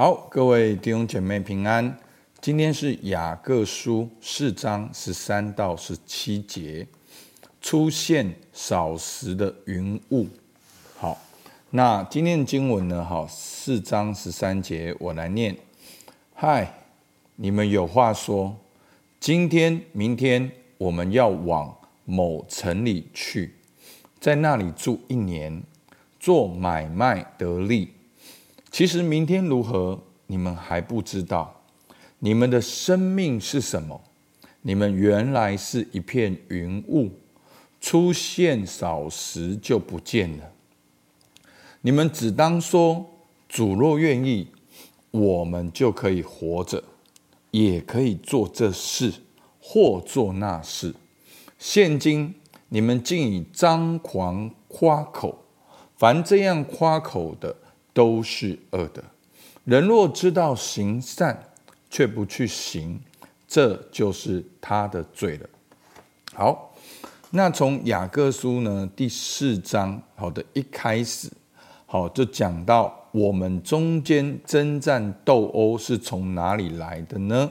好，各位弟兄姐妹平安。今天是雅各书四章十三到十七节，出现少时的云雾。好，那今天的经文呢？好，四章十三节，我来念。嗨，你们有话说，今天、明天我们要往某城里去，在那里住一年，做买卖得利。其实明天如何，你们还不知道。你们的生命是什么？你们原来是一片云雾，出现少时就不见了。你们只当说：主若愿意，我们就可以活着，也可以做这事或做那事。现今你们竟以张狂夸口，凡这样夸口的。都是恶的。人若知道行善，却不去行，这就是他的罪了。好，那从雅各书呢第四章好的一开始，好就讲到我们中间争战斗殴是从哪里来的呢？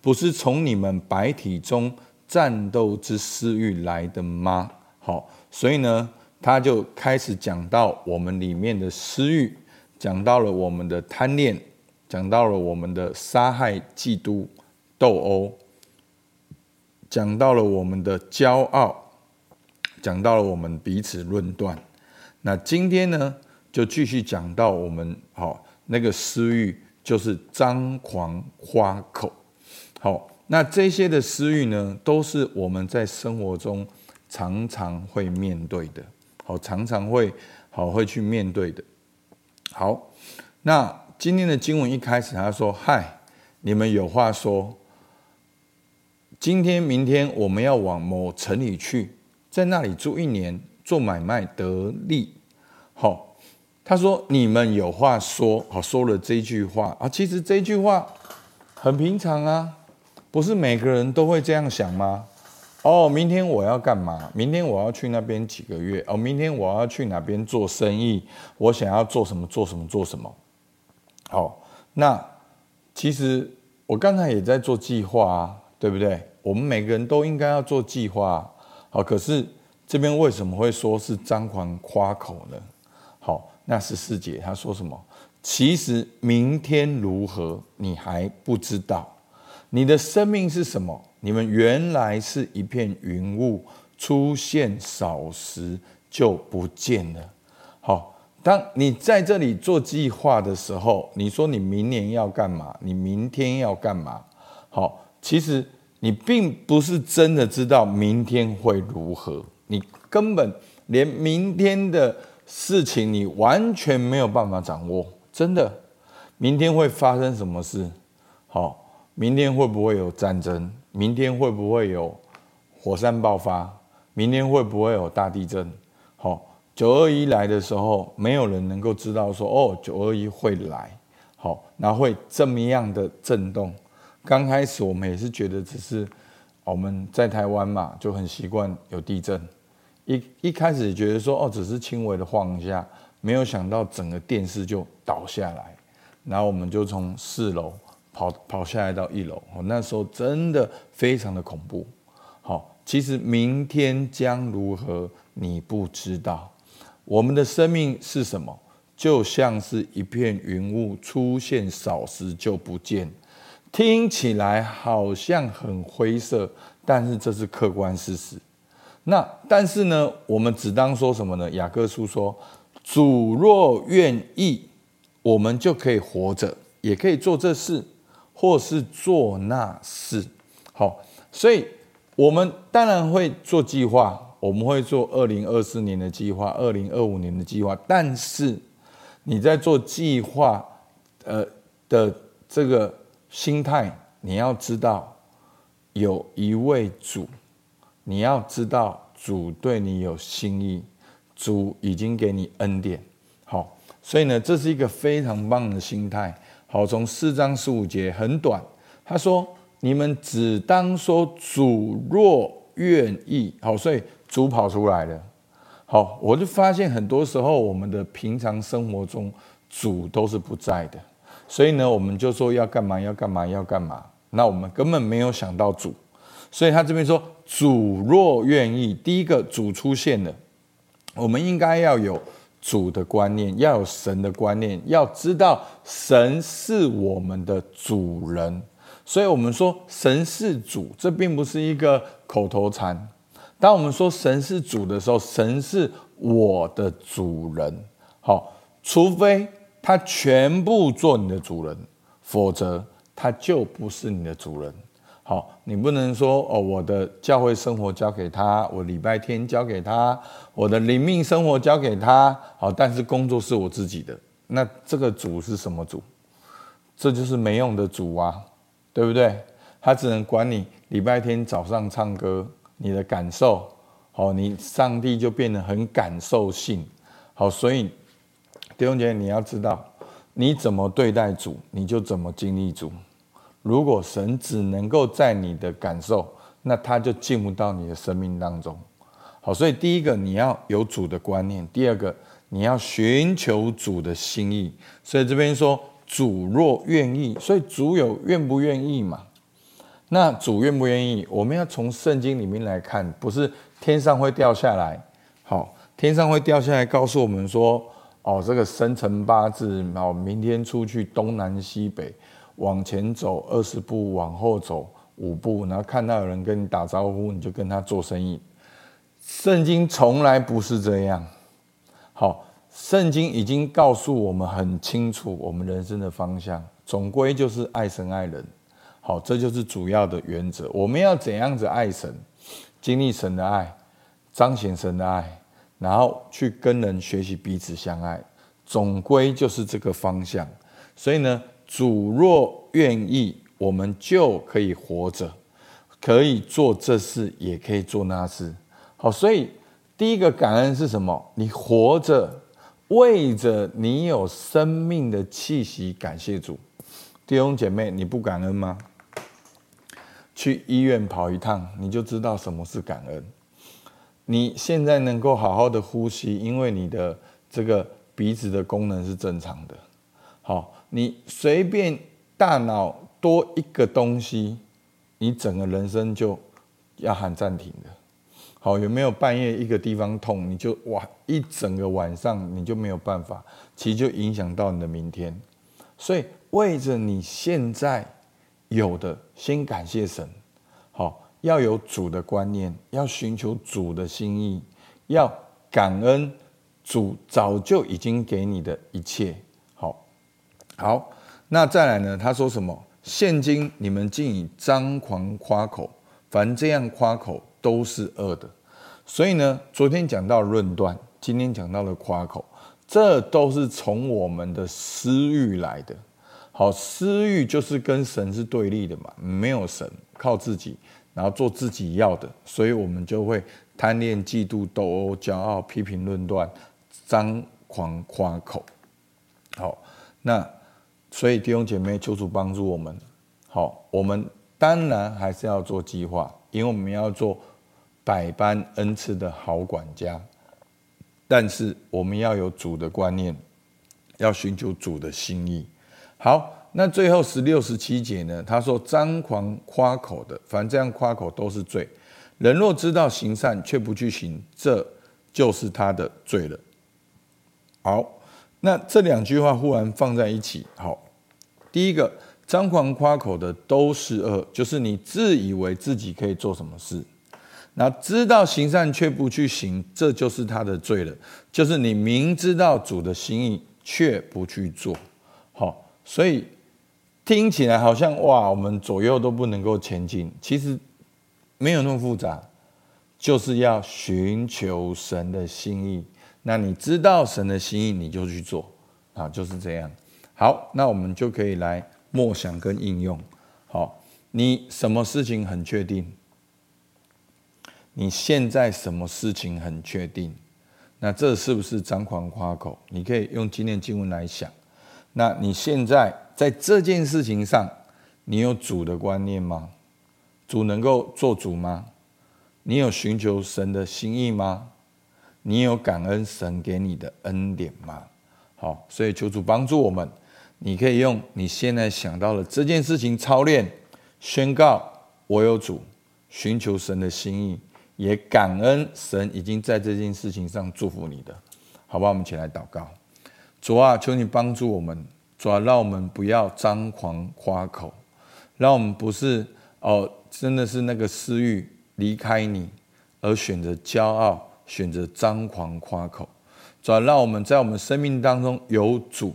不是从你们白体中战斗之私欲来的吗？好，所以呢，他就开始讲到我们里面的私欲。讲到了我们的贪恋，讲到了我们的杀害、嫉妒、斗殴，讲到了我们的骄傲，讲到了我们彼此论断。那今天呢，就继续讲到我们好那个私欲，就是张狂夸口。好，那这些的私欲呢，都是我们在生活中常常会面对的，好，常常会好会去面对的。好，那今天的经文一开始，他说：“嗨，你们有话说。今天、明天我们要往某城里去，在那里住一年，做买卖得利。”好，他说：“你们有话说。”好，说了这句话啊，其实这句话很平常啊，不是每个人都会这样想吗？哦，明天我要干嘛？明天我要去那边几个月？哦，明天我要去哪边做生意？我想要做什么？做什么？做什么？好，那其实我刚才也在做计划啊，对不对？我们每个人都应该要做计划。好，可是这边为什么会说是张狂夸口呢？好，那十四姐她说什么？其实明天如何，你还不知道。你的生命是什么？你们原来是一片云雾，出现少时就不见了。好，当你在这里做计划的时候，你说你明年要干嘛？你明天要干嘛？好，其实你并不是真的知道明天会如何，你根本连明天的事情你完全没有办法掌握。真的，明天会发生什么事？好。明天会不会有战争？明天会不会有火山爆发？明天会不会有大地震？好，九二一来的时候，没有人能够知道说哦，九二一会来，好，那会这么样的震动。刚开始我们也是觉得只是我们在台湾嘛，就很习惯有地震。一一开始觉得说哦，只是轻微的晃一下，没有想到整个电视就倒下来，然后我们就从四楼。跑跑下来到一楼，那时候真的非常的恐怖。好，其实明天将如何，你不知道。我们的生命是什么？就像是一片云雾，出现少时就不见。听起来好像很灰色，但是这是客观事实。那但是呢，我们只当说什么呢？雅各书说：“主若愿意，我们就可以活着，也可以做这事。”或是做那事，好，所以我们当然会做计划，我们会做二零二四年的计划，二零二五年的计划。但是你在做计划，呃的这个心态，你要知道有一位主，你要知道主对你有心意，主已经给你恩典，好，所以呢，这是一个非常棒的心态。好，从四章十五节很短，他说：“你们只当说主若愿意。”好，所以主跑出来了。好，我就发现很多时候我们的平常生活中主都是不在的，所以呢，我们就说要干嘛，要干嘛，要干嘛。那我们根本没有想到主，所以他这边说，主若愿意，第一个主出现了，我们应该要有主的观念，要有神的观念，要知道神是我们的主人。所以我们说神是主，这并不是一个口头禅。当我们说神是主的时候，神是我的主人。好，除非他全部做你的主人，否则他就不是你的主人。好，你不能说哦，我的教会生活交给他，我礼拜天交给他，我的灵命生活交给他。好，但是工作是我自己的，那这个主是什么主？这就是没用的主啊。对不对？他只能管你礼拜天早上唱歌，你的感受，好，你上帝就变得很感受性，好，所以弟兄姐，你要知道，你怎么对待主，你就怎么经历主。如果神只能够在你的感受，那他就进不到你的生命当中。好，所以第一个你要有主的观念，第二个你要寻求主的心意。所以这边说。主若愿意，所以主有愿不愿意嘛？那主愿不愿意？我们要从圣经里面来看，不是天上会掉下来。好，天上会掉下来，告诉我们说，哦，这个生辰八字，哦，明天出去东南西北，往前走二十步，往后走五步，然后看到有人跟你打招呼，你就跟他做生意。圣经从来不是这样。好。圣经已经告诉我们很清楚，我们人生的方向总归就是爱神爱人。好，这就是主要的原则。我们要怎样子爱神，经历神的爱，彰显神的爱，然后去跟人学习彼此相爱，总归就是这个方向。所以呢，主若愿意，我们就可以活着，可以做这事，也可以做那事。好，所以第一个感恩是什么？你活着。为着你有生命的气息，感谢主，弟兄姐妹，你不感恩吗？去医院跑一趟，你就知道什么是感恩。你现在能够好好的呼吸，因为你的这个鼻子的功能是正常的。好，你随便大脑多一个东西，你整个人生就要喊暂停的。好，有没有半夜一个地方痛，你就哇一整个晚上你就没有办法，其实就影响到你的明天。所以为着你现在有的，先感谢神。好，要有主的观念，要寻求主的心意，要感恩主早就已经给你的一切。好，那再来呢？他说什么？现今你们竟以张狂夸口，凡这样夸口。都是恶的，所以呢，昨天讲到论断，今天讲到了夸口，这都是从我们的私欲来的。好，私欲就是跟神是对立的嘛，没有神，靠自己，然后做自己要的，所以我们就会贪恋、嫉妒、斗殴、骄傲、批评、论断、张狂夸口。好，那所以弟兄姐妹，求主帮助我们。好，我们当然还是要做计划，因为我们要做。百般恩赐的好管家，但是我们要有主的观念，要寻求主的心意。好，那最后十六、十七节呢？他说：“张狂夸口的，凡这样夸口都是罪。人若知道行善却不去行，这就是他的罪了。”好，那这两句话忽然放在一起。好，第一个，张狂夸口的都是恶，就是你自以为自己可以做什么事。那知道行善却不去行，这就是他的罪了。就是你明知道主的心意却不去做，好，所以听起来好像哇，我们左右都不能够前进。其实没有那么复杂，就是要寻求神的心意。那你知道神的心意，你就去做啊，就是这样。好，那我们就可以来默想跟应用。好，你什么事情很确定？你现在什么事情很确定？那这是不是张狂夸口？你可以用今天经文来想。那你现在在这件事情上，你有主的观念吗？主能够做主吗？你有寻求神的心意吗？你有感恩神给你的恩典吗？好，所以求主帮助我们。你可以用你现在想到的这件事情操练，宣告我有主，寻求神的心意，也感恩神已经在这件事情上祝福你的，好吧？我们一起来祷告，主啊，求你帮助我们，主啊，让我们不要张狂夸口，让我们不是哦，真的是那个私欲离开你，而选择骄傲，选择张狂夸口。主，让我们在我们生命当中有主，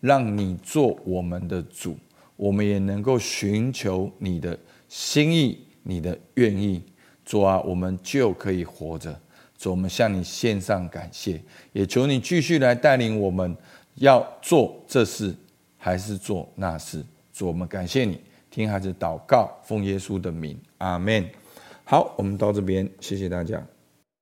让你做我们的主，我们也能够寻求你的心意、你的愿意。主啊，我们就可以活着。主，我们向你献上感谢，也求你继续来带领我们，要做这事还是做那事。主，我们感谢你，听孩子祷告，奉耶稣的名，阿门。好，我们到这边，谢谢大家。